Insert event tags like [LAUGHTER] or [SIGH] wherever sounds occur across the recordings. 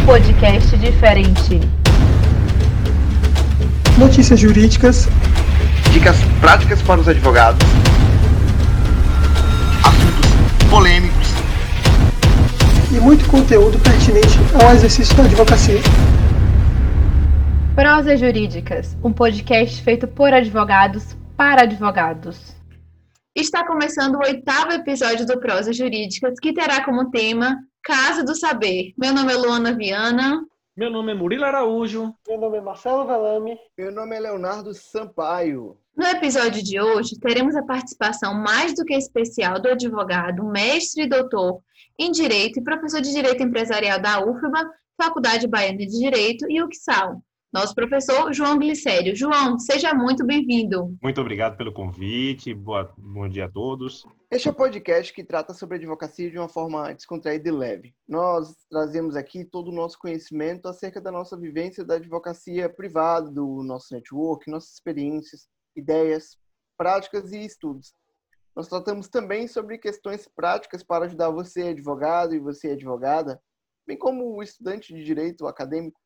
um podcast diferente. Notícias jurídicas, dicas práticas para os advogados, assuntos polêmicos e muito conteúdo pertinente ao exercício da advocacia. Prosas Jurídicas, um podcast feito por advogados para advogados. Está começando o oitavo episódio do Prosas Jurídicas, que terá como tema Casa do Saber. Meu nome é Luana Viana. Meu nome é Murilo Araújo. Meu nome é Marcelo Velame. Meu nome é Leonardo Sampaio. No episódio de hoje, teremos a participação mais do que especial do advogado, mestre e doutor em Direito e professor de Direito Empresarial da UFBA, Faculdade Baiana de Direito e UXAL, nosso professor João Glicério. João, seja muito bem-vindo. Muito obrigado pelo convite. Boa, bom dia a todos. Este é o um podcast que trata sobre advocacia de uma forma descontraída e leve. Nós trazemos aqui todo o nosso conhecimento acerca da nossa vivência da advocacia privada, do nosso network, nossas experiências, ideias, práticas e estudos. Nós tratamos também sobre questões práticas para ajudar você, advogado, e você, advogada, bem como o estudante de direito acadêmico,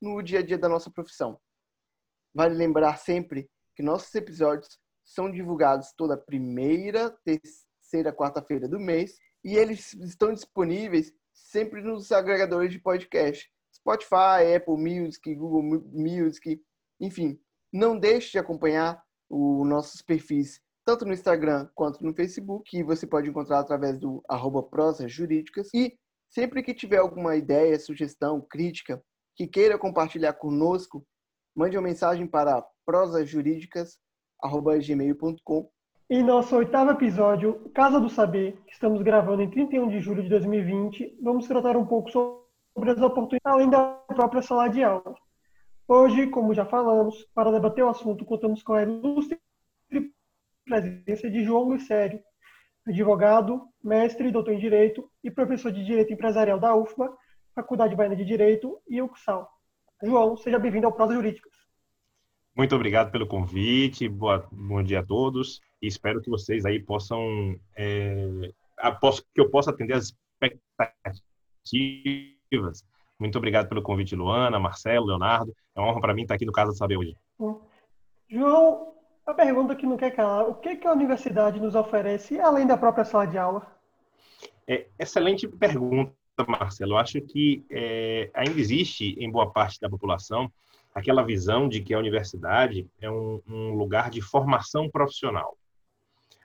no dia a dia da nossa profissão. Vale lembrar sempre que nossos episódios são divulgados toda primeira, terceira, quarta-feira do mês e eles estão disponíveis sempre nos agregadores de podcast. Spotify, Apple Music, Google Music, enfim. Não deixe de acompanhar os nossos perfis tanto no Instagram quanto no Facebook, que você pode encontrar através do arroba prosas jurídicas. E sempre que tiver alguma ideia, sugestão, crítica, que queira compartilhar conosco, mande uma mensagem para prosajurídicas.gmail.com. Em nosso oitavo episódio, Casa do Saber, que estamos gravando em 31 de julho de 2020, vamos tratar um pouco sobre as oportunidades além da própria sala de aula. Hoje, como já falamos, para debater o assunto, contamos com a ilustre presença de João Luiz advogado, mestre doutor em Direito e professor de Direito Empresarial da UFBA, Faculdade Baiana de Direito e UXAL. João, seja bem-vindo ao Prosa Jurídicas. Muito obrigado pelo convite, boa, bom dia a todos e espero que vocês aí possam, é, que eu possa atender as expectativas. Muito obrigado pelo convite, Luana, Marcelo, Leonardo. É uma honra para mim estar aqui no Casa do Saber hoje. João, a pergunta que não quer calar, o que, que a universidade nos oferece além da própria sala de aula? É, excelente pergunta. Marcelo, eu acho que é, ainda existe em boa parte da população aquela visão de que a universidade é um, um lugar de formação profissional.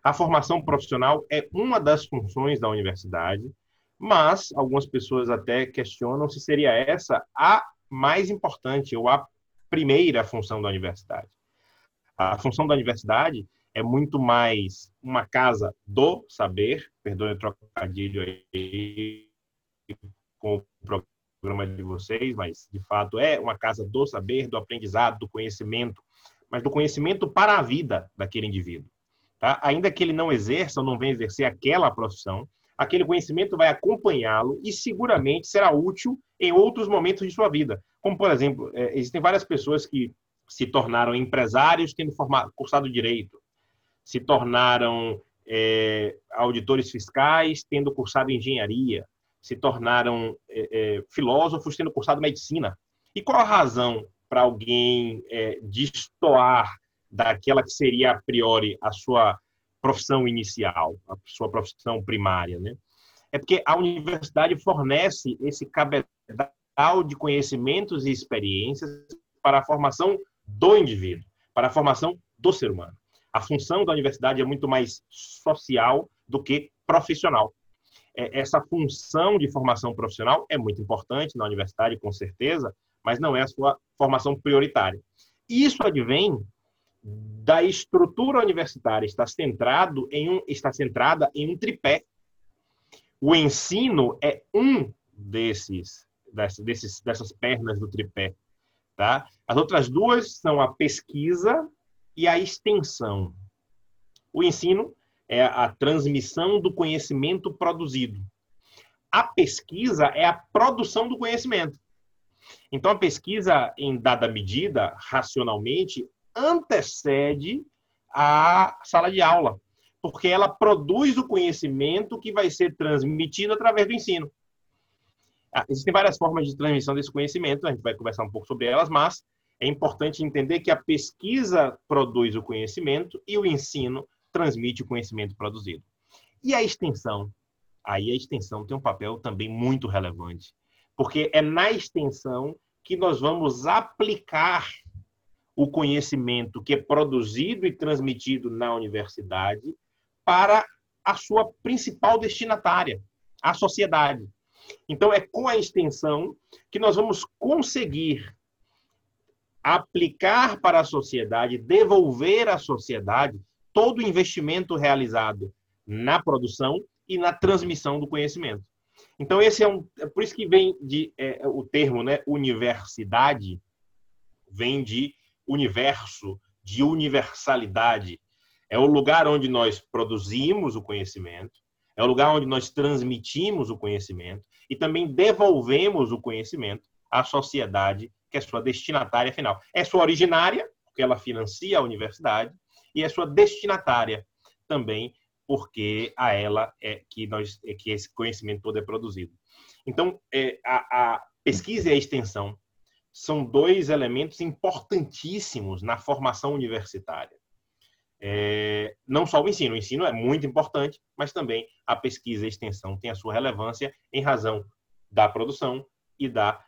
A formação profissional é uma das funções da universidade, mas algumas pessoas até questionam se seria essa a mais importante ou a primeira função da universidade. A função da universidade é muito mais uma casa do saber, perdoe o trocadilho aí, com o programa de vocês, mas de fato é uma casa do saber, do aprendizado, do conhecimento, mas do conhecimento para a vida daquele indivíduo. Tá? Ainda que ele não exerça ou não venha exercer aquela profissão, aquele conhecimento vai acompanhá-lo e seguramente será útil em outros momentos de sua vida. Como, por exemplo, é, existem várias pessoas que se tornaram empresários tendo formado, cursado direito, se tornaram é, auditores fiscais tendo cursado engenharia, se tornaram é, é, filósofos tendo cursado medicina. E qual a razão para alguém é, destoar daquela que seria a priori a sua profissão inicial, a sua profissão primária, né? É porque a universidade fornece esse cabedal de conhecimentos e experiências para a formação do indivíduo, para a formação do ser humano. A função da universidade é muito mais social do que profissional. É, essa função de formação profissional é muito importante na universidade, com certeza, mas não é a sua formação prioritária. Isso advém da estrutura universitária está centrado em um está centrada em um tripé. O ensino é um desses desses dessas pernas do tripé, tá? As outras duas são a pesquisa e a extensão. O ensino é a transmissão do conhecimento produzido. A pesquisa é a produção do conhecimento. Então, a pesquisa, em dada medida, racionalmente, antecede a sala de aula, porque ela produz o conhecimento que vai ser transmitido através do ensino. ah, existem várias formas de transmissão desse conhecimento, a gente vai conversar um pouco sobre elas, mas é importante entender que a pesquisa produz o conhecimento e o ensino transmite o conhecimento produzido. E a extensão? Aí a extensão tem um papel também muito relevante, porque é na extensão que nós vamos aplicar o conhecimento que é produzido e transmitido na universidade para a sua principal destinatária, a sociedade. Então, é com a extensão que nós vamos conseguir aplicar para a sociedade, devolver à sociedade todo o investimento realizado na produção e na transmissão do conhecimento. Então, esse é um. É por isso que vem de é, o termo, né? Universidade vem de universo, de universalidade. É o lugar onde nós produzimos o conhecimento, é o lugar onde nós transmitimos o conhecimento e também devolvemos o conhecimento à sociedade, que é sua destinatária final. É sua originária, porque ela financia a universidade, e é sua destinatária também, porque a ela é que nós é que esse conhecimento todo é produzido. Então, é, a, a pesquisa e a extensão são dois elementos importantíssimos na formação universitária. É, não só o ensino, o ensino é muito importante, mas também a pesquisa e a extensão tem a sua relevância em razão da produção e da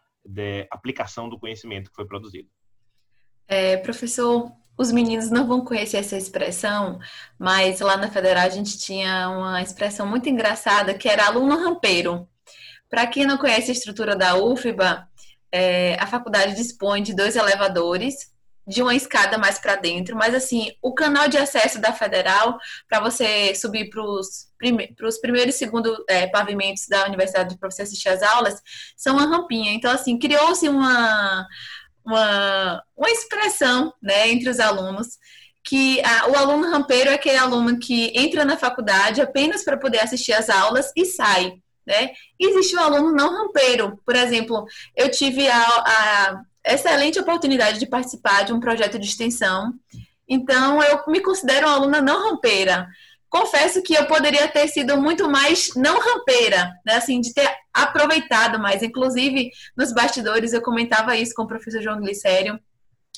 aplicação do conhecimento que foi produzido. É, professor, os meninos não vão conhecer essa expressão, mas lá na Federal a gente tinha uma expressão muito engraçada que era aluno rampeiro. Para quem não conhece a estrutura da UFBA, é, a faculdade dispõe de dois elevadores, de uma escada mais para dentro, mas assim, o canal de acesso da Federal, para você subir para os prime primeiro e segundo é, pavimentos da universidade para você assistir às aulas, são uma rampinha. Então, assim, criou-se uma, uma, uma expressão né, entre os alunos que a, o aluno rampeiro é aquele aluno que entra na faculdade apenas para poder assistir às aulas e sai. Né? Existe o um aluno não rampeiro. Por exemplo, eu tive a, a excelente oportunidade de participar de um projeto de extensão. Então, eu me considero uma aluna não rampeira. Confesso que eu poderia ter sido muito mais não rampeira, né? Assim, de ter aproveitado mais. Inclusive, nos bastidores, eu comentava isso com o professor João Glicério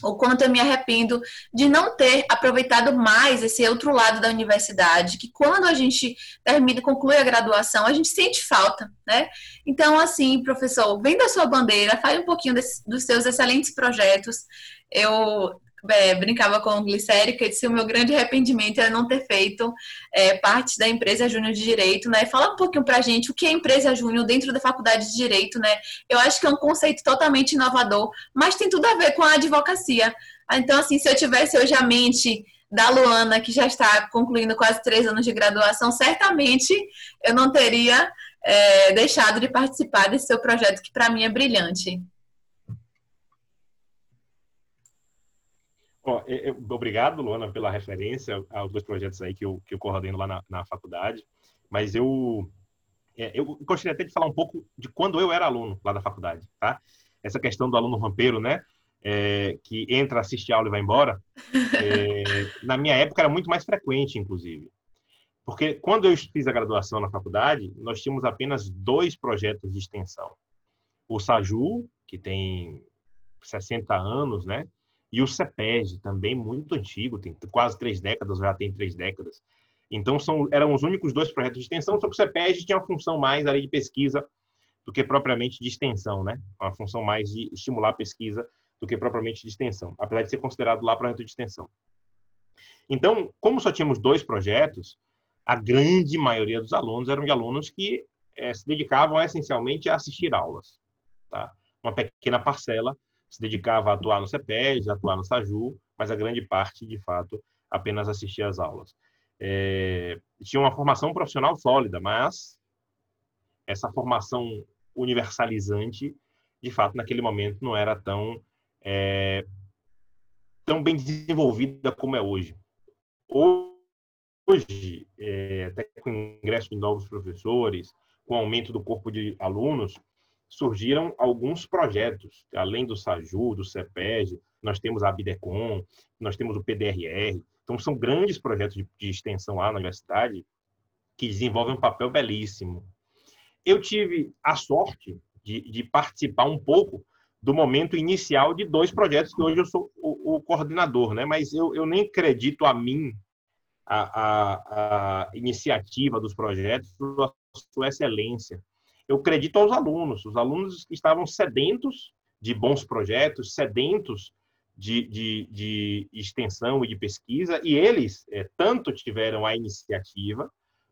o quanto eu me arrependo de não ter aproveitado mais esse outro lado da universidade, que quando a gente termina, conclui a graduação, a gente sente falta, né? Então, assim, professor, vem da sua bandeira, fale um pouquinho desse, dos seus excelentes projetos. Eu é, brincava com o Glicério, que disse o meu grande arrependimento é não ter feito é, parte da empresa Júnior de Direito, né? Fala um pouquinho pra gente o que é empresa Júnior dentro da faculdade de Direito, né? Eu acho que é um conceito totalmente inovador, mas tem tudo a ver com a advocacia. Então, assim, se eu tivesse hoje a mente da Luana, que já está concluindo quase três anos de graduação, certamente eu não teria é, deixado de participar desse seu projeto, que para mim é brilhante. Eu, obrigado, Luana, pela referência aos dois projetos aí que eu, que eu coordeno lá na, na faculdade. Mas eu, é, eu gostaria até de falar um pouco de quando eu era aluno lá da faculdade, tá? Essa questão do aluno rampeiro, né? É, que entra, assiste aula e vai embora. É, [LAUGHS] na minha época era muito mais frequente, inclusive. Porque quando eu fiz a graduação na faculdade, nós tínhamos apenas dois projetos de extensão. O SAJU, que tem 60 anos, né? E o CEPEG, também muito antigo, tem quase três décadas, já tem três décadas. Então, são, eram os únicos dois projetos de extensão, só que o CEPEG tinha uma função mais ali de pesquisa do que propriamente de extensão, né? Uma função mais de estimular a pesquisa do que propriamente de extensão, apesar de ser considerado lá projeto de extensão. Então, como só tínhamos dois projetos, a grande maioria dos alunos eram de alunos que é, se dedicavam essencialmente a assistir aulas, tá? Uma pequena parcela se dedicava a atuar no CEPES, a atuar no SAJU, mas a grande parte, de fato, apenas assistia às aulas. É, tinha uma formação profissional sólida, mas essa formação universalizante, de fato, naquele momento não era tão, é, tão bem desenvolvida como é hoje. Hoje, é, até com o ingresso de novos professores, com o aumento do corpo de alunos, surgiram alguns projetos, além do SAJU, do CEPEG, nós temos a Abidecom, nós temos o PDRR, então são grandes projetos de, de extensão lá na universidade que desenvolvem um papel belíssimo. Eu tive a sorte, de, de, participar um pouco do momento inicial de dois projetos, que hoje eu sou o, o coordenador, né? mas eu, eu nem acredito a mim a, a, a iniciativa dos projetos, a sua excelência. Eu acredito aos alunos, os alunos que estavam sedentos de bons projetos, sedentos de, de, de extensão e de pesquisa, e eles é, tanto tiveram a iniciativa,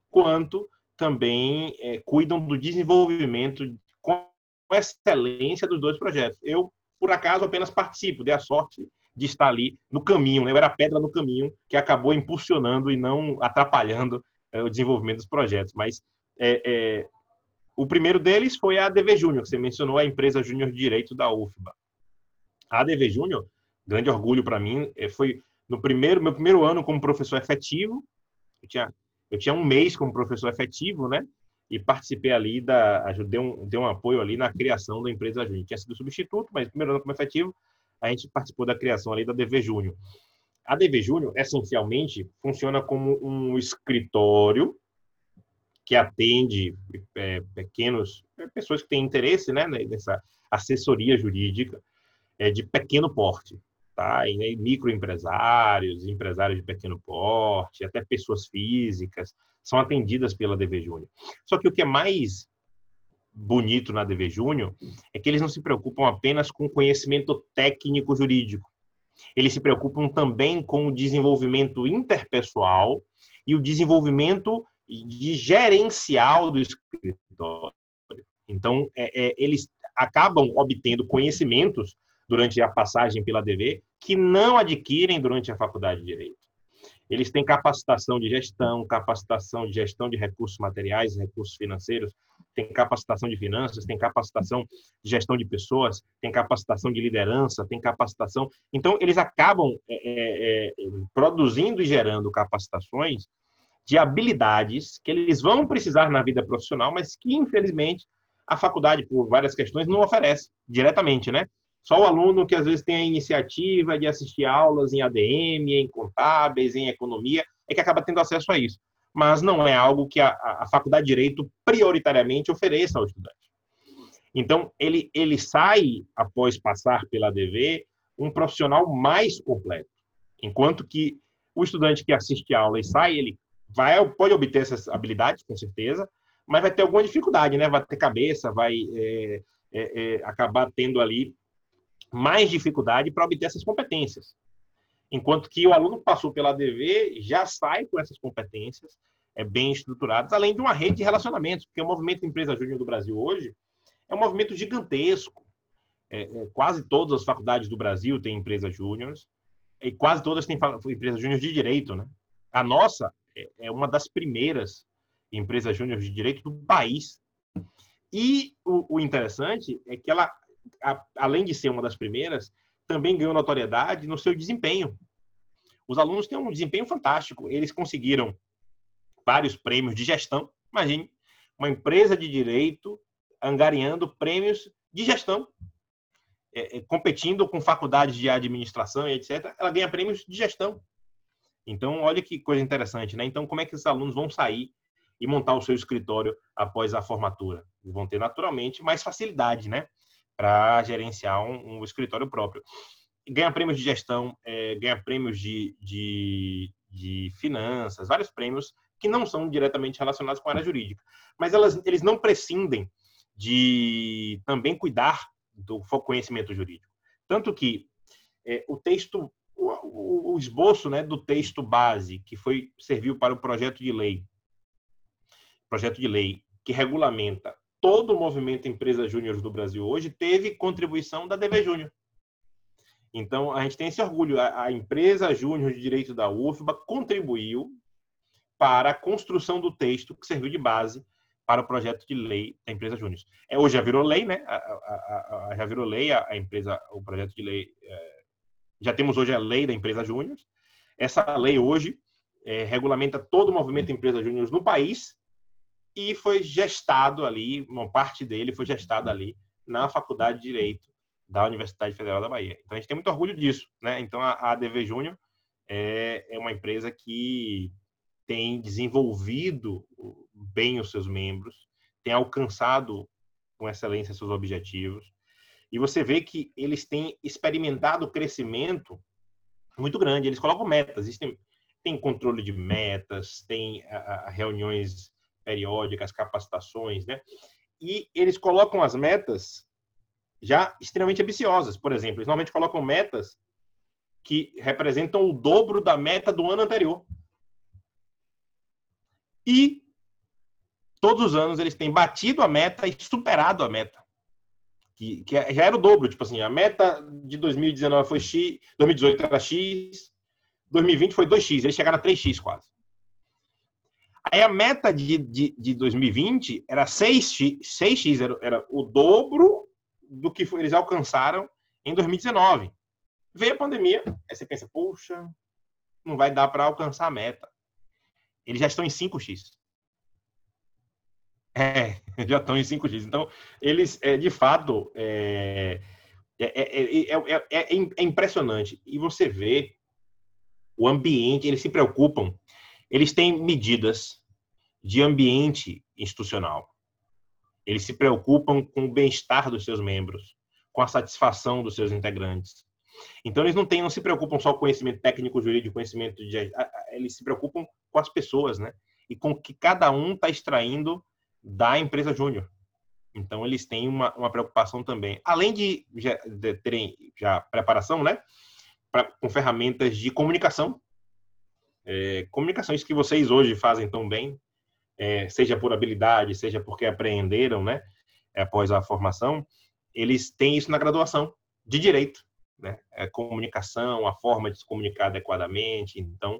quanto também é, cuidam do desenvolvimento com excelência dos dois projetos. Eu, por acaso, apenas participo, dei a sorte de estar ali no caminho, né? eu era pedra no caminho que acabou impulsionando e não atrapalhando é, o desenvolvimento dos projetos. Mas é, o primeiro deles foi a ADV Júnior, você mencionou, a empresa Júnior de Direito da UFBA. A ADV Júnior grande orgulho para mim. Eh, foi no primeiro meu primeiro ano como professor efetivo. Eu tinha eu tinha um mês como professor efetivo, né? E participei ali da ajudei um dei um apoio ali na criação da empresa Júnior. Tinha sido substituto, mas primeiro ano como efetivo, a gente participou da criação ali da DV Júnior. A DV Júnior, essencialmente, funciona como um escritório que atende é, pequenos pessoas que têm interesse né, nessa assessoria jurídica é, de pequeno porte tá? E microempresários, empresários de pequeno porte, até pessoas físicas são atendidas pela DV Júnior. Só que o que é mais bonito na DV Júnior é que eles não se preocupam apenas com conhecimento técnico jurídico. Eles se preocupam também com o desenvolvimento interpessoal e o desenvolvimento de gerencial do escritório. Então, é, é, eles acabam obtendo conhecimentos durante a passagem pela DV que não adquirem durante a faculdade de Direito. Eles têm capacitação de gestão, capacitação de gestão de recursos materiais, recursos financeiros, tem capacitação de finanças, tem capacitação de gestão de pessoas, tem capacitação de liderança, tem capacitação. Então, eles acabam é, é, é produzindo e gerando capacitações de habilidades que eles vão precisar na vida profissional, mas que, infelizmente, a faculdade, por várias questões, não oferece diretamente, né? Só o aluno que às vezes tem a iniciativa de assistir aulas em ADM, em contábeis, em economia, é que acaba tendo acesso a isso. Mas não é algo que a, a faculdade de Direito prioritariamente ofereça ao estudante. Então, ele, ele sai, após passar pela ADV, um profissional mais completo. Enquanto que o estudante que assiste a aula e sai, ele vai, pode obter essas habilidades, com certeza, mas vai ter alguma dificuldade, né? Vai ter cabeça, vai é, é, é, acabar tendo ali mais dificuldade para obter essas competências. Enquanto que o aluno que passou pela ADV já sai com essas competências é, bem estruturadas, além de uma rede de relacionamentos, porque o movimento Empresa Júnior do Brasil hoje é um movimento gigantesco. É, é, quase todas as faculdades do Brasil têm empresas júniores, e quase todas têm empresas júniores de direito. Né? A nossa é, é uma das primeiras empresas júniores de direito do país. E o, o interessante é que ela a, além de ser uma das primeiras, também ganhou notoriedade no seu desempenho. Os alunos têm um desempenho fantástico. Eles conseguiram vários prêmios de gestão. Imagine, uma empresa de direito angariando prêmios de gestão, é, é, competindo com faculdades de administração e etc. Ela ganha prêmios de gestão. Então, olha que coisa interessante, né? Então, como é que esses alunos vão sair e montar o seu escritório após a formatura? Vão ter naturalmente mais facilidade, né? para gerenciar um, um, escritório próprio. Ganha prêmios de gestão, é, ganha prêmios de, de, de, finanças, vários prêmios que não são diretamente relacionados com a área jurídica. Mas elas, eles não prescindem de também cuidar do conhecimento jurídico. Tanto que é, o texto, o, o, esboço né, do texto base, que foi serviu para o projeto de lei, projeto de lei que regulamenta todo o movimento Empresa Júnior do Brasil hoje teve contribuição da DV Júnior. Então, a gente tem esse orgulho. A, a empresa Júnior de Direito da UFBA contribuiu para a construção do texto que serviu de base para o projeto de lei da empresa Júnior. É, hoje já virou lei, né? A, a, já virou lei a, empresa, o projeto de lei. É, já temos hoje a lei da empresa Júnior. Essa lei hoje é, regulamenta todo o movimento empresa Júnior no país e foi gestado ali, uma parte dele foi gestado ali na Faculdade de Direito da Universidade Federal da Bahia. Então a gente tem muito orgulho disso, né? Então a ADV Júnior é, é uma empresa que tem desenvolvido bem os seus membros, tem alcançado com excelência seus objetivos. E você vê que eles têm experimentado crescimento muito grande. Eles colocam metas. Existem, tem controle de metas, tem a, a, reuniões periódicas, capacitações, né? E eles colocam as metas já extremamente ambiciosas. Por exemplo, eles normalmente colocam metas que representam o dobro da meta do ano anterior. E todos os anos eles têm batido a meta e superado a meta. Que, que já era o dobro, tipo assim, a meta de 2019 foi X, 2018 era X, 2020 foi 2X, eles chegaram a 3X quase. Aí a meta de, de, de 2020 era 6X, 6X era, era o dobro do que eles alcançaram em 2019. Veio a pandemia, aí você pensa, poxa, não vai dar para alcançar a meta. Eles já estão em 5x. É, [LAUGHS] já estão em 5x. Então, eles, é, de fato, é é, é, é, é, impressionante. E você vê o ambiente, eles se preocupam, eles têm medidas de ambiente institucional. Eles se preocupam com o bem-estar dos seus membros, com a satisfação dos seus integrantes. Então, eles não, têm, não se preocupam só com conhecimento técnico, jurídico, conhecimento de. Eles se preocupam com as pessoas, né? E com que cada um está extraindo da empresa júnior. Então, eles têm uma, uma preocupação também. Além de, já, de terem já preparação, né? Pra, com ferramentas de comunicação. É, comunicações que vocês hoje fazem tão bem, é, seja por habilidade, seja porque apreenderam, né? Após a formação, eles têm isso na graduação de direito né? A é comunicação, a forma de se comunicar adequadamente, então,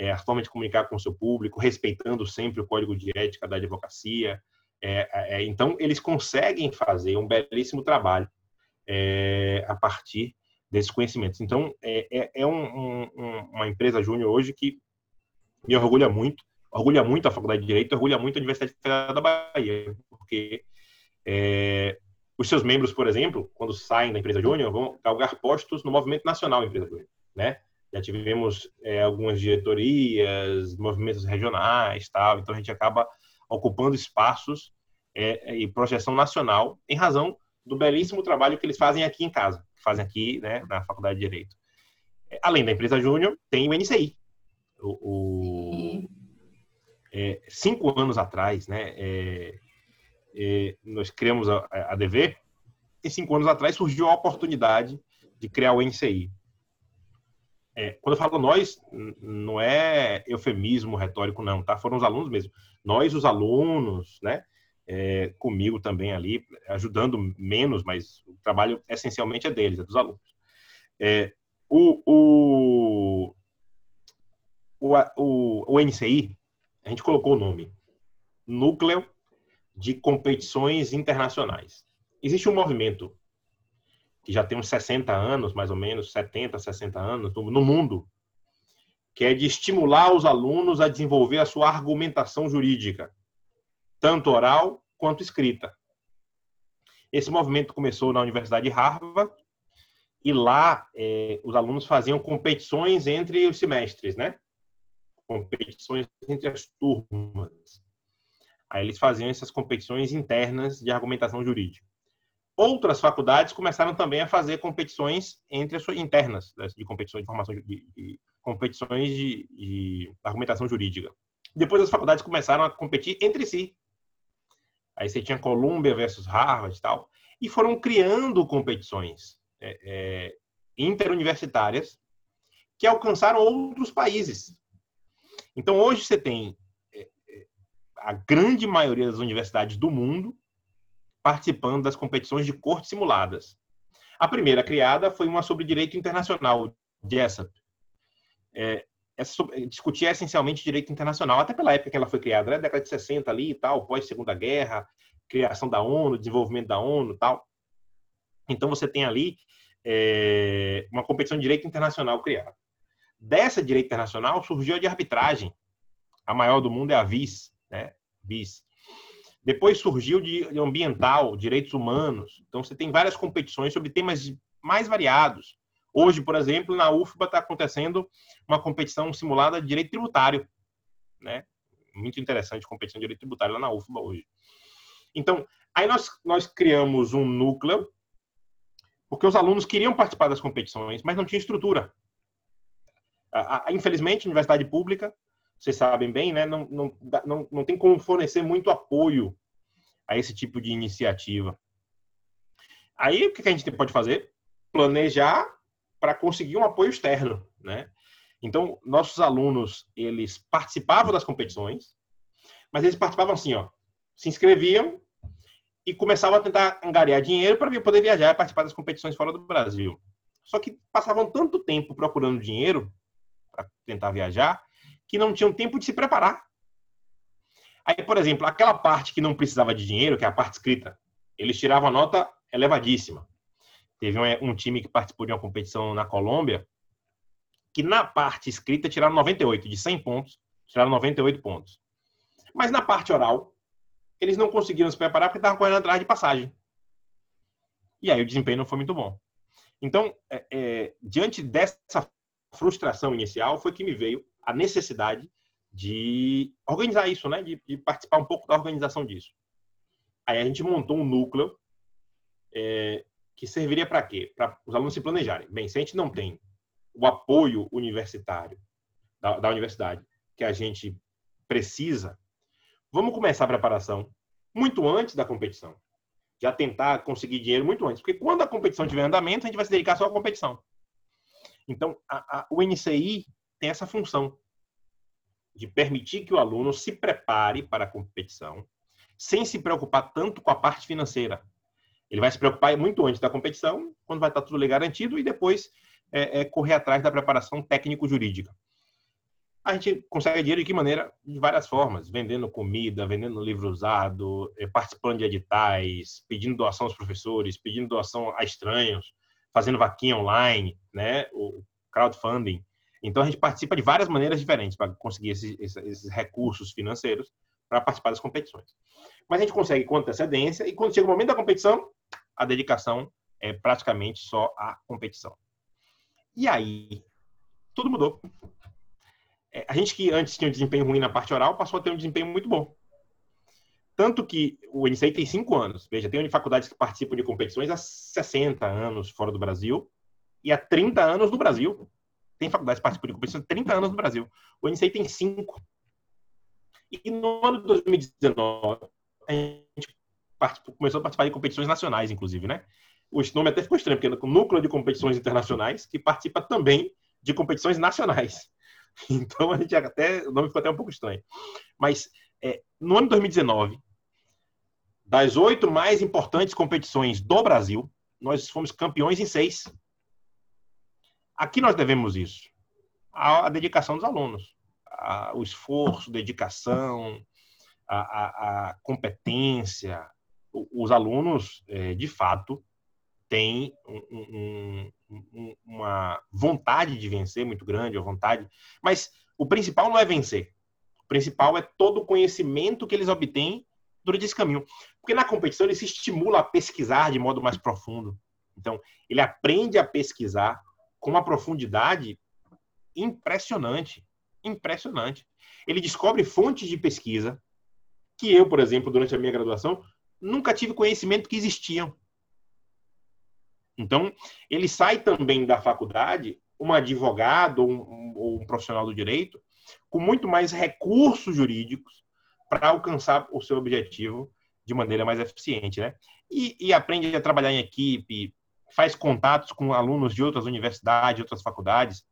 é, a forma de comunicar com o seu público, respeitando sempre o código de ética da advocacia. É, é, então, eles conseguem fazer um belíssimo trabalho é, a partir desses conhecimentos. Então, é, é um, um, uma empresa júnior hoje que me orgulha muito, orgulha muito a Faculdade de Direito, orgulha muito a Universidade Federal da Bahia, porque os seus membros, por exemplo, quando saem da empresa júnior, vão galgar postos no movimento nacional empresa júnior, né? Já tivemos é, algumas diretorias, movimentos regionais, tal. Então a gente acaba ocupando espaços é, e projeção nacional em razão do belíssimo trabalho que eles fazem aqui em casa, que fazem aqui, né, na Faculdade de Direito. É, além da empresa júnior, tem o NCI. O, o é, cinco anos atrás, né, é, nós criamos a, a DV, e cinco anos atrás surgiu a oportunidade de criar o NCI. É, quando eu falo nós, não é eufemismo retórico, não, tá? Foram os alunos mesmo. Nós, os alunos, né? É, comigo também ali, ajudando menos, mas o trabalho essencialmente é deles, é dos alunos. É, o, o, o, o, o NCI, a gente colocou o nome Núcleo de competições internacionais. Existe um movimento que já tem uns 60 anos, mais ou menos, 70, 60 anos, no mundo, que é de estimular os alunos a desenvolver a sua argumentação jurídica, tanto oral quanto escrita. Esse movimento começou na Universidade de Harvard, e lá é, os alunos faziam competições entre os semestres, né? Competições entre as turmas. Aí eles faziam essas competições internas de argumentação jurídica. Outras faculdades começaram também a fazer competições entre as suas internas, né, de competições de formação de, de competições de, de, argumentação jurídica. Depois as faculdades começaram a competir entre si. Aí você tinha Columbia versus Harvard e tal, e foram criando competições é, é, interuniversitárias que alcançaram outros países. Então hoje você tem a grande maioria das universidades do mundo participando das competições de corte simuladas. A primeira criada foi uma sobre direito internacional, JESSAP. É, essa, discutia essencialmente direito internacional, até pela época que ela foi criada, né? década de 60 ali e tal, pós-segunda guerra, criação da ONU, desenvolvimento da ONU tal. Então você tem ali é, uma competição de direito internacional criada. Dessa direito internacional surgiu a de arbitragem. A maior do mundo é a VIS, né? BIS. Depois surgiu de ambiental, direitos humanos. Então, você tem várias competições sobre temas mais variados. Hoje, por exemplo, na UFBA está acontecendo uma competição simulada de direito tributário. Né? Muito interessante competição de direito tributário lá na UFBA hoje. Então, aí nós, nós criamos um núcleo, porque os alunos queriam participar das competições, mas não tinha estrutura. Infelizmente, a universidade pública, vocês sabem bem, né, não, não, não, não tem como fornecer muito apoio a esse tipo de iniciativa. Aí, o que a gente pode fazer? Planejar para conseguir um apoio externo, né? Então, nossos alunos, eles participavam das competições, mas eles participavam assim, ó, se inscreviam e começavam a tentar angariar dinheiro para poder viajar e participar das competições fora do Brasil. Só que passavam tanto tempo procurando dinheiro para tentar viajar que não tinham tempo de se preparar. Aí, por exemplo, aquela parte que não precisava de dinheiro, que é a parte escrita, eles tiravam a nota elevadíssima. Teve um, um time que participou de uma competição na Colômbia que na parte escrita tiraram 98, de 100 pontos, tiraram 98 pontos. Mas na parte oral, eles não conseguiram se preparar porque estavam correndo atrás de passagem. E aí o desempenho não foi muito bom. Então, é, é, diante dessa frustração inicial, foi que me veio a necessidade de organizar isso, né? De, de participar um pouco da organização disso. Aí a gente montou um núcleo é, que serviria para quê? Para os alunos se planejarem. Bem, se a gente não tem o apoio universitário da, da universidade que a gente precisa, vamos começar a preparação muito antes da competição. Já tentar conseguir dinheiro muito antes. Porque quando a competição tiver andamento, a gente vai se dedicar só à competição. Então, a, a, o NCI tem essa função de permitir que o aluno se prepare para a competição, sem se preocupar tanto com a parte financeira. Ele vai se preocupar muito antes da competição, quando vai estar tudo garantido, e depois é, é correr atrás da preparação técnico-jurídica. A gente consegue dinheiro de que maneira? De várias formas, vendendo comida, vendendo livro usado, é, participando de editais, pedindo doação aos professores, pedindo doação a estranhos, fazendo vaquinha online, né? o crowdfunding. Então, a gente participa de várias maneiras diferentes para conseguir esses, esses recursos financeiros para participar das competições. Mas a gente consegue com antecedência e quando chega o momento da competição, a dedicação é praticamente só a competição. E aí, tudo mudou. É, a gente que antes tinha um desempenho ruim na parte oral passou a ter um desempenho muito bom. Tanto que o NCI tem cinco anos. Veja, tem faculdades que participam de competições há 60 anos fora do Brasil e há 30 anos no Brasil. Tem faculdades que participam de competições há 30 anos no Brasil. O NCI tem cinco. E no ano de 2019, a gente começou a participar de competições nacionais, inclusive, né? o nome até ficou estranho, porque é o núcleo de competições internacionais, que participa também de competições nacionais. [LAUGHS] Então, a gente até, o nome ficou até um pouco estranho. Mas, é, no ano de 2019, das oito mais importantes competições do Brasil, nós fomos campeões em seis. Aqui nós devemos isso. A, a dedicação dos alunos. A, o esforço, dedicação, a, a, competência. O, os alunos, é, de fato, tem um, um, uma vontade de vencer muito grande, a vontade. Mas o principal não é vencer. O principal é todo o conhecimento que eles obtêm durante esse caminho. Porque na competição ele se estimula a pesquisar de modo mais profundo. Então, ele aprende a pesquisar com uma profundidade impressionante. Impressionante. Ele descobre fontes de pesquisa que eu, por exemplo, durante a minha graduação, nunca tive conhecimento que existiam. Então, ele sai também da faculdade, um advogado ou um, um, um profissional do direito, com muito mais recursos jurídicos para alcançar o seu objetivo de maneira mais eficiente, né? E, e, aprende a trabalhar em equipe, faz contatos com alunos de outras universidades, outras faculdades,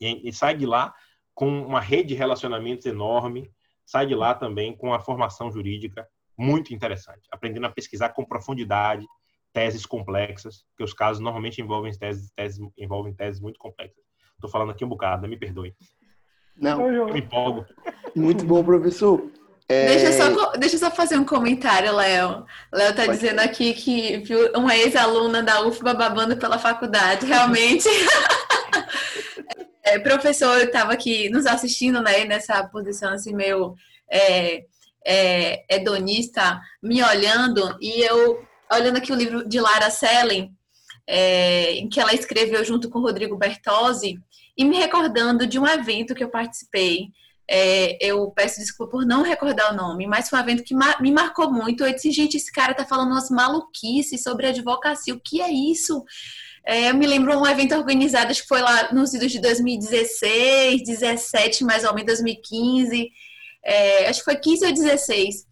e, e sai de lá com uma rede de relacionamentos enorme, sai de lá também com a formação jurídica muito interessante, aprendendo a pesquisar com profundidade, teses complexas, porque os casos normalmente envolvem teses, teses envolvem teses muito complexas. Estou falando aqui um bocado, me perdoe. Não, eu me empolgo. Muito bom, professor. É... Deixa, eu só, deixa eu só fazer um comentário, Léo. Léo está dizendo aqui que viu uma ex-aluna da UFBA babando pela faculdade. Realmente. [LAUGHS] é, professor estava aqui nos assistindo, né, nessa posição assim, meio é, é, hedonista, me olhando, e eu olhando aqui o livro de Lara Sellen, é, em que ela escreveu junto com Rodrigo Bertozzi, e me recordando de um evento que eu participei É, eu peço desculpa por não recordar o nome, mas foi um evento que me marcou muito. Eu disse, gente, esse cara tá falando umas maluquices sobre advocacia. O que é isso? É, eu me lembro um evento organizado, acho que foi lá nos idos de 2016, 17, mais ou menos 2015. É, acho que foi 15 ou 16,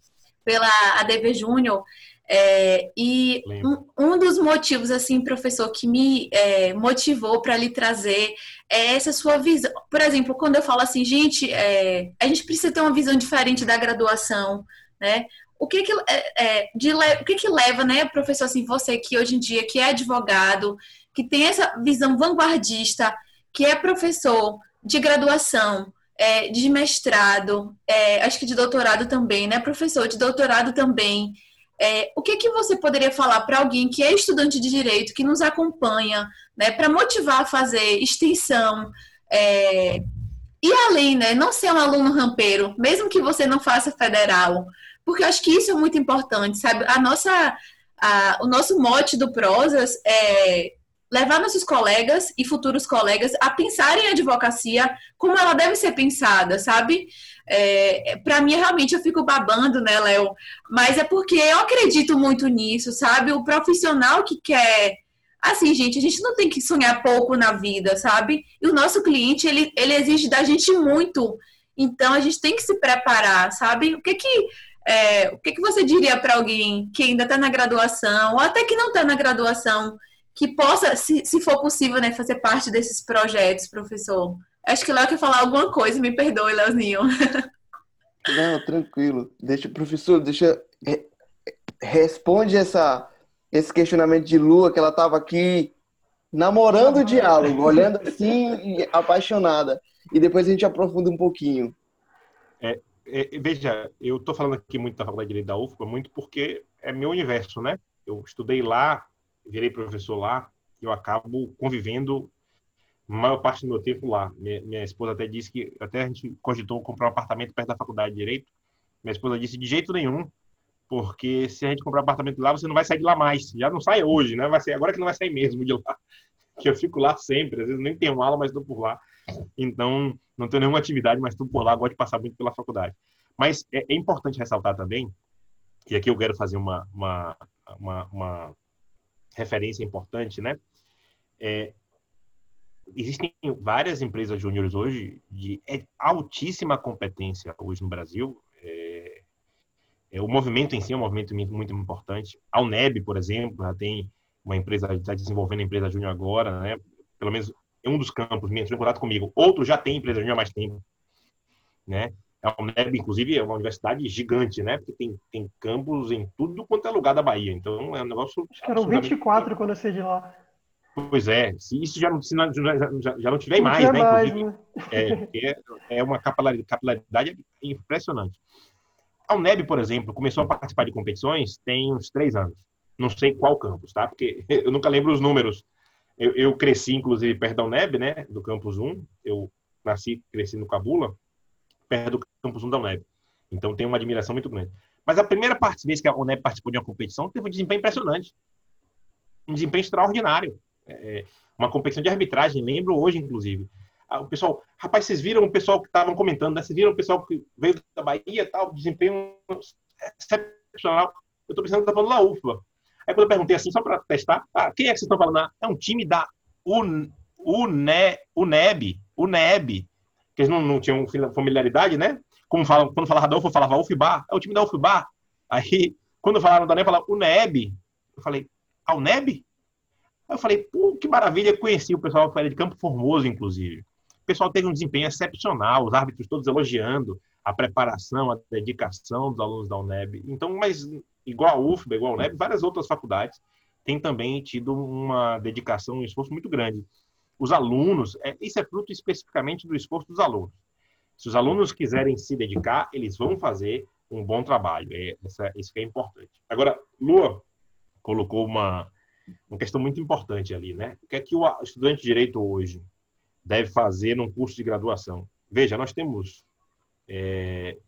pela ADV Júnior. É, e um, um, dos motivos, assim, professor, que me é, motivou para lhe trazer é essa sua visão. Por exemplo, quando eu falo assim, gente, é, a gente precisa ter uma visão diferente da graduação, né? O que que, é, é de, o que que leva, né, professor, assim, você que hoje em dia que é advogado, que tem essa visão vanguardista, que é professor de graduação, é, de mestrado, é, acho que de doutorado também, né, professor de doutorado também, é, o que, que você poderia falar para alguém que é estudante de direito, que nos acompanha, né, para motivar a fazer extensão? É, e além, né, não ser um aluno rampeiro, mesmo que você não faça federal, porque eu acho que isso é muito importante, sabe? A nossa, a, o nosso mote do Prosas é levar nossos colegas e futuros colegas a pensarem a advocacia como ela deve ser pensada, sabe? É, para mim, realmente, eu fico babando, né, Léo? Mas é porque eu acredito muito nisso, sabe? O profissional que quer. Assim, gente, a gente não tem que sonhar pouco na vida, sabe? E o nosso cliente, ele, ele exige da gente muito. Então, a gente tem que se preparar, sabe? O que que, é, o que, que você diria para alguém que ainda está na graduação, ou até que não está na graduação, que possa, se, se for possível, né, fazer parte desses projetos, professor? Acho que o Léo quer falar alguma coisa, me perdoe, Léozinho. Não, tranquilo. Deixa, professor, deixa. Responde essa, esse questionamento de Lua, que ela estava aqui namorando o diálogo, olhando assim, apaixonada. E depois a gente aprofunda um pouquinho. É, é, veja, eu estou falando aqui muito da Faculdade de Direito da UFPA, muito porque é meu universo, né? Eu estudei lá, virei professor lá, eu acabo convivendo maior parte do meu tempo lá. Minha, minha, esposa até disse que até a gente cogitou comprar um apartamento perto da faculdade de direito. Minha esposa disse de jeito nenhum, porque se a gente comprar um apartamento lá, você não vai sair de lá mais. Já não sai hoje, né? Vai ser agora que não vai sair mesmo de lá. [LAUGHS] Que eu fico lá sempre, às vezes nem tenho aula, mas estou por lá. Então, não tenho nenhuma atividade, mas estou por lá, gosto de passar muito pela faculdade. Mas é, é importante ressaltar também, e aqui eu quero fazer uma, uma, uma, uma referência importante, né? É, existem várias empresas júniores hoje de altíssima competência hoje no Brasil. É, é, o movimento em si é um movimento muito, importante. A UNEB, por exemplo, já tem uma empresa, está desenvolvendo a empresa júnior agora, né? Pelo menos é um dos campos, entrou em contato comigo. Outro já tem empresa júnior há mais tempo, né? A UNEB, inclusive, é uma universidade gigante, né? Porque tem, tem campos em tudo quanto é lugar da Bahia. Então, é um negócio... Acho que eram 24 quando eu saí de lá. Pois é, se isso já não, se não, já, já não tiver não mais, né? Mais, né? É, é, é, uma capilaridade impressionante. A UNEB, por exemplo, começou a participar de competições tem uns três anos. Não sei qual campus, tá? Porque [LAUGHS] eu nunca lembro os números. Eu, eu cresci, inclusive, perto da UNEB, né? Do campus 1. Eu nasci, cresci no Cabula, perto do campus 1 da UNEB. Então, tenho uma admiração muito grande. Mas a primeira vez que a UNEB participou de uma competição teve um desempenho impressionante. Um desempenho extraordinário é, uma competição de arbitragem, lembro hoje, inclusive. Ah, o pessoal, rapaz, vocês viram o pessoal que estavam comentando, né? Vocês viram o pessoal que veio da Bahia tal, desempenho excepcional. Eu estou pensando que está falando da UFBA. Aí quando eu perguntei assim, só para testar, ah, quem é que vocês estão falando? Ah, é um time da UNE, UNEB, UNEB, que eles não, não tinham familiaridade, né? Como falam, quando falava da UFBA, falava UFBA, é o time da UFBA. Aí, quando falaram da UNEB. Eu falei, a UNEB? Aí eu falei, pô, que maravilha, conheci o pessoal da de Campo Formoso, inclusive. O pessoal teve um desempenho excepcional, os árbitros todos elogiando a preparação, a dedicação dos alunos da UNEB. Então, mas igual a UFBA, igual a UNEB, várias outras faculdades têm também tido uma dedicação, um esforço muito grande. Os alunos, é, isso é fruto especificamente do esforço dos alunos. Se os alunos quiserem se dedicar, eles vão fazer um bom trabalho. É, isso que é importante. Agora, Lua colocou uma, uma questão muito importante ali, né? O que é que o estudante de direito hoje deve fazer num curso de graduação? Veja, nós temos é,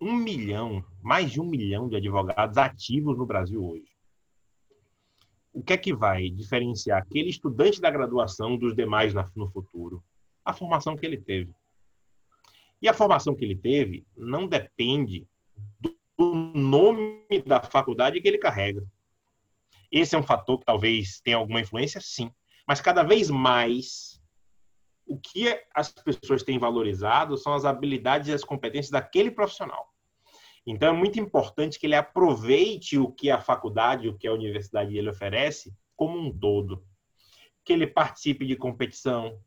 um milhão, mais de um milhão de advogados ativos no Brasil hoje. O que é que vai diferenciar aquele estudante da graduação dos demais no futuro? A formação que ele teve. E a formação que ele teve não depende do nome da faculdade que ele carrega. Esse é um fator que talvez tenha alguma influência, sim. Mas cada vez mais, o que as pessoas têm valorizado são as habilidades e as competências daquele profissional. Então, é muito importante que ele aproveite o que a faculdade, o que a universidade ele oferece, como um todo. Que ele participe de competição,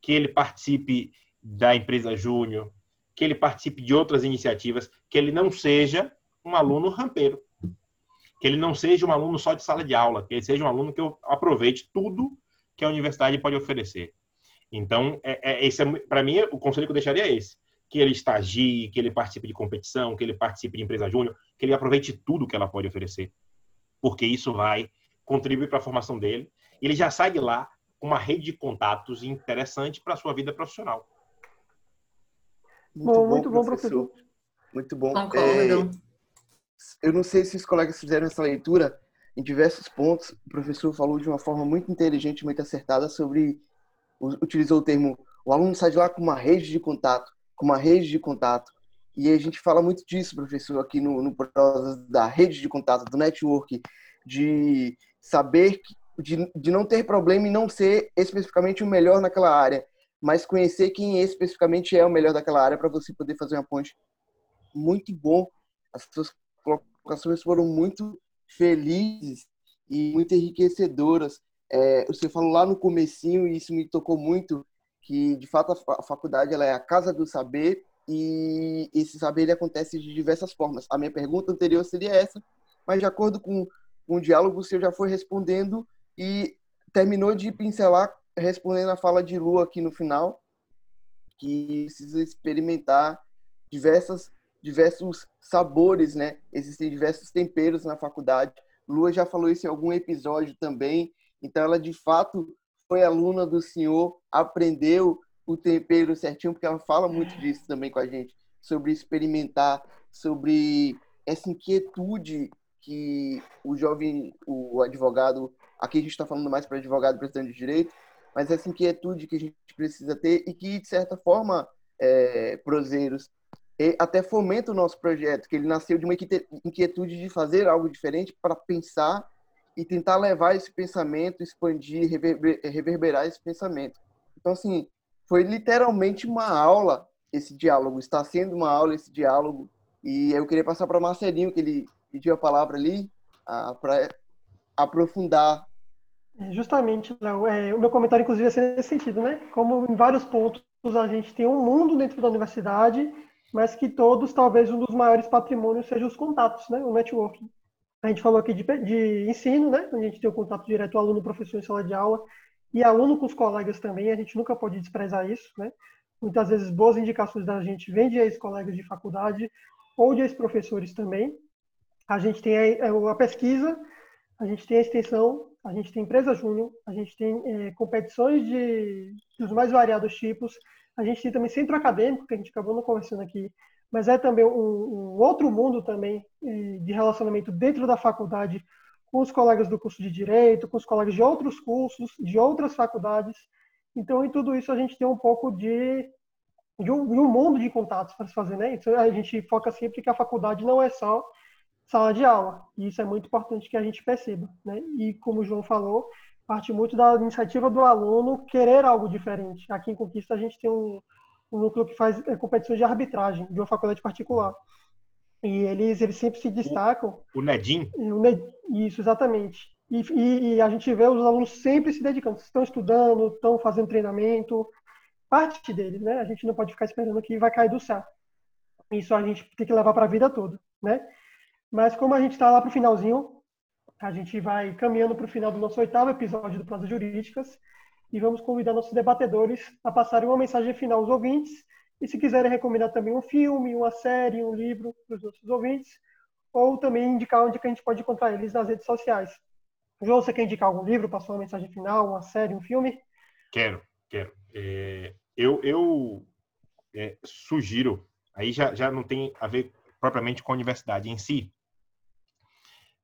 que ele participe da empresa júnior, que ele participe de outras iniciativas, que ele não seja um aluno rampeiro, que ele não seja um aluno só de sala de aula, que ele seja um aluno que eu aproveite tudo que a universidade pode oferecer. Então, é, é, esse é, para mim, o conselho que eu deixaria é esse que ele estagie, que ele participe de competição, que ele participe de empresa júnior, que ele aproveite tudo que ela pode oferecer. Porque isso vai contribuir para a formação dele. Ele já sai de lá com uma rede de contatos interessante para a sua vida profissional. Muito bom, muito bom professor. professor. Muito bom. Concordo. É, eu não sei se os colegas fizeram essa leitura em diversos pontos. O professor falou de uma forma muito inteligente, muito acertada sobre utilizou o termo o aluno sai de lá com uma rede de contato com uma rede de contato. E a gente fala muito disso, professor, aqui no, no da rede de contato, do network, de saber, de, de não ter problema e não ser especificamente o melhor naquela área, mas conhecer quem especificamente é o melhor daquela área para você poder fazer uma ponte. Muito bom. As suas colocações foram muito felizes e muito enriquecedoras. É, você falou lá no comecinho e isso me tocou muito que de fato a faculdade ela é a casa do saber e esse saber ele acontece de diversas formas. A minha pergunta anterior seria essa, mas de acordo com, com o diálogo você já foi respondendo e terminou de pincelar respondendo a fala de Lu aqui no final, que precisa experimentar diversas diversos sabores, né? Existem diversos temperos na faculdade. Lua já falou isso em algum episódio também. Então ela de fato foi aluna do senhor, aprendeu o tempero certinho, porque ela fala muito disso também com a gente, sobre experimentar, sobre essa inquietude que o jovem, o advogado, aqui a gente está falando mais para advogado prestando de direito, mas essa inquietude que a gente precisa ter e que, de certa forma, é, proseiros, até fomenta o nosso projeto, que ele nasceu de uma inquietude de fazer algo diferente para pensar e tentar levar esse pensamento, expandir, reverberar esse pensamento. Então, assim, foi literalmente uma aula esse diálogo, está sendo uma aula esse diálogo. E eu queria passar para Marcelinho, que ele pediu a palavra ali, para aprofundar. É, justamente, Léo, é, o meu comentário, inclusive, é nesse sentido, né? Como em vários pontos a gente tem um mundo dentro da universidade, mas que todos, talvez, um dos maiores patrimônios seja os contatos, né? O networking. A gente falou aqui de, de ensino, né? Onde a gente tem o contato direto aluno-professor em sala de aula e aluno com os colegas também. A gente nunca pode desprezar isso, né? Muitas vezes boas indicações da gente vêm de ex-colegas de faculdade ou de ex-professores também. A gente tem a, a, pesquisa, a gente tem a extensão, a gente tem empresa júnior, a gente tem é, competições de, dos mais variados tipos, a gente tem também centro acadêmico, que a gente acabou não conversando aqui, mas é também um, um outro mundo também de relacionamento dentro da faculdade com os colegas do curso de direito, com os colegas de outros cursos, de outras faculdades. Então, em tudo isso a gente tem um pouco de de um, de um mundo de contatos para se fazer, né? Então, a gente foca sempre que a faculdade não é só sala de aula. E isso é muito importante que a gente perceba, né? E como o João falou, parte muito da iniciativa do aluno querer algo diferente. Aqui em Conquista a gente tem um, um núcleo que faz é, competições de arbitragem de uma faculdade particular. E eles, eles sempre se destacam. O, o Nedim? O Ned, isso, exatamente. E, e, e, a gente vê os alunos sempre se dedicando, estão estudando, estão fazendo treinamento, parte deles, né? A gente não pode ficar esperando que vai cair do céu. Isso a gente tem que levar para a vida toda, né? Mas como a gente está lá para o finalzinho, a gente vai caminhando para o final do nosso oitavo episódio do Prazas Jurídicas e vamos convidar nossos debatedores a passarem uma mensagem final aos ouvintes e se quiserem recomendar também um filme, uma série, um livro para os nossos ouvintes ou também indicar onde que a gente pode encontrar eles nas redes sociais. João, você quer indicar algum livro, passar uma mensagem final, uma série, um filme? Quero, quero. É, eu eu é, sugiro, aí já, já não tem a ver propriamente com a universidade em si,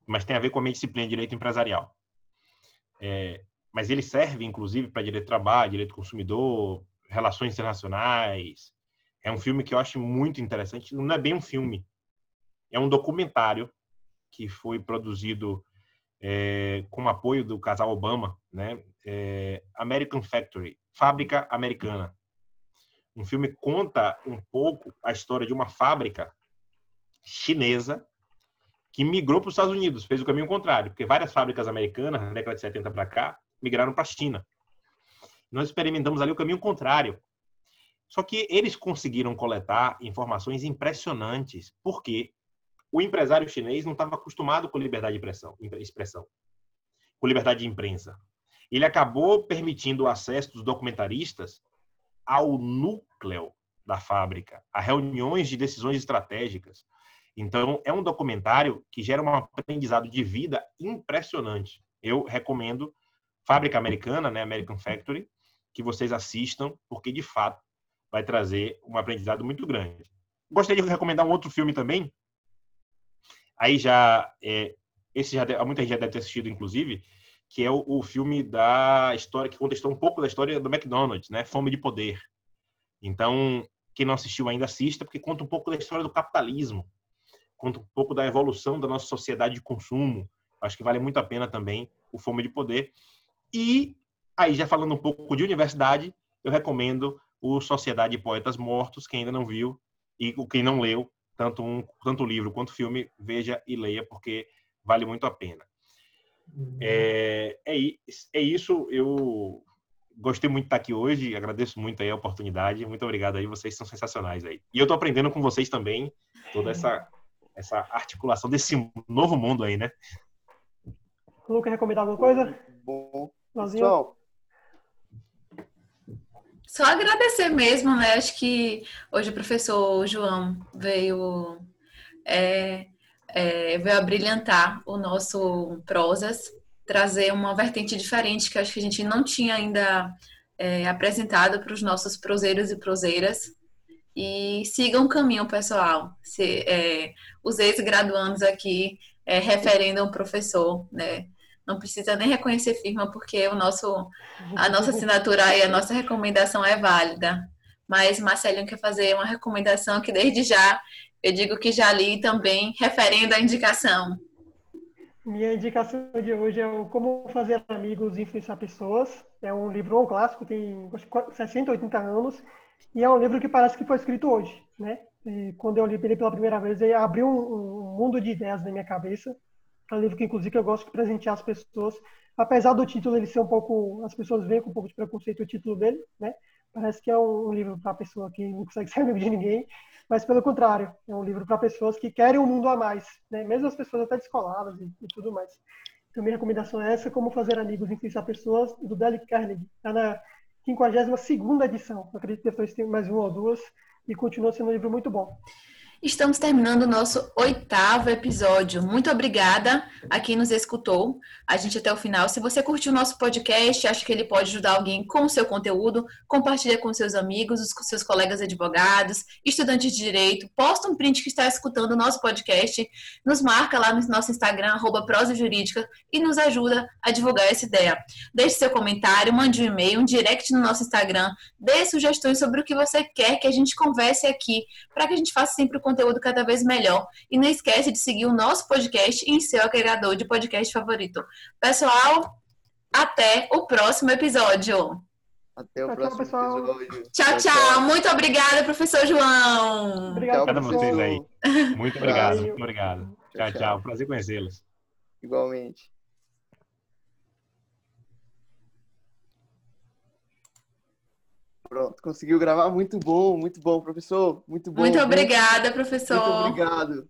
mas tem a ver com a minha disciplina de direito empresarial. É, mas ele serve, inclusive, para direito do trabalho, direito do consumidor, relações internacionais, é um filme que eu acho muito interessante. Não é bem um filme, é um documentário que foi produzido é, com apoio do casal Obama, né? É, American Factory, Fábrica Americana. Um filme conta um pouco a história de uma fábrica chinesa que migrou para os Estados Unidos, fez o caminho contrário, porque várias fábricas americanas, na década de 70 para cá, migraram para a China. Nós experimentamos ali o caminho contrário. Só que eles conseguiram coletar informações impressionantes, porque o empresário chinês não estava acostumado com liberdade de expressão, com liberdade de imprensa. Ele acabou permitindo o acesso dos documentaristas ao núcleo da fábrica, a reuniões de decisões estratégicas. Então, é um documentário que gera um aprendizado de vida impressionante. Eu recomendo Fábrica Americana, né, American Factory, que vocês assistam, porque de fato vai trazer um aprendizado muito grande. Gostaria de recomendar um outro filme também, Aí já, é, esse já muita gente já deve ter assistido, inclusive, que é o, o, filme da história que contestou um pouco da história do McDonald's, né? Fome de Poder. Então, quem não assistiu ainda assista, porque conta um pouco da história do capitalismo, conta um pouco da evolução da nossa sociedade de consumo. Acho que vale muito a pena também o Fome de Poder. E aí, já falando um pouco de universidade, eu recomendo o Sociedade de Poetas Mortos, quem ainda não viu e quem não leu, tanto um tanto o livro quanto o filme, veja e leia, porque vale muito a pena. Uhum. É, é, é isso, eu gostei muito de estar aqui hoje, agradeço muito aí a oportunidade, muito obrigado aí, vocês são sensacionais aí. E eu estou aprendendo com vocês também, toda essa, essa articulação desse novo mundo aí, né? Lu, quer recomendar alguma coisa? Bom, pessoal, só agradecer mesmo, né? Acho que hoje o professor João veio, é, é, veio abrilhantar o nosso prosas, trazer uma vertente diferente que acho que a gente não tinha ainda é, apresentado para os nossos proseiros e proseiras. E sigam o caminho, pessoal. Se, é, os ex-graduandos aqui é, referendam o professor, né? não precisa nem reconhecer firma, porque o nosso, a nossa assinatura e a nossa recomendação é válida. Mas Marcelinho quer fazer uma recomendação que desde já eu digo que já li também, referendo à indicação. Minha indicação de hoje é o Como Fazer Amigos e Influenciar Pessoas. É um livro, um clássico, tem 60, 80 anos, e é um livro que parece que foi escrito hoje, né? E quando eu li ele pela primeira vez, ele abriu um, um mundo de ideias na minha cabeça. É um livro que, inclusive, eu gosto de presentear as pessoas. Apesar do título ele ser um pouco. As pessoas veem com um pouco de preconceito o título dele, né? Parece que é um, livro para pessoa que não consegue [LAUGHS] ser amigo de ninguém, mas pelo contrário, é um livro para pessoas que querem um mundo a mais, né? Mesmo as pessoas até descoladas e, e tudo mais. Então, minha recomendação é essa: Como Fazer Amigos e Influenciar Pessoas, do Dale Carnegie. Está na 52 edição. Eu acredito que depois tem mais uma ou duas, e continua sendo um livro muito bom. Estamos terminando o nosso oitavo episódio. Muito obrigada a quem nos escutou, a gente até o final. Se você curtiu o nosso podcast, acha que ele pode ajudar alguém com o seu conteúdo, compartilha com seus amigos, com seus colegas advogados, estudantes de direito, posta um print que está escutando o nosso podcast, nos marca lá no nosso Instagram, arroba prosa jurídica, e nos ajuda a divulgar essa ideia. Deixe seu comentário, mande um e-mail, um direct no nosso Instagram, dê sugestões sobre o que você quer que a gente converse aqui, para que a gente faça sempre o conteúdo cada vez melhor. E não esquece de seguir o nosso podcast em seu agregador de podcast favorito. Pessoal, até o próximo episódio. Até o tchau, próximo tchau, episódio. Tchau, tchau, Muito obrigada, professor João. Obrigado a vocês aí. Muito obrigado, muito obrigado. Tchau, tchau. Prazer conhecê-los. Igualmente. Pronto, conseguiu gravar muito bom, muito bom, professor. Muito bom. Muito obrigada, professor. Muito obrigado.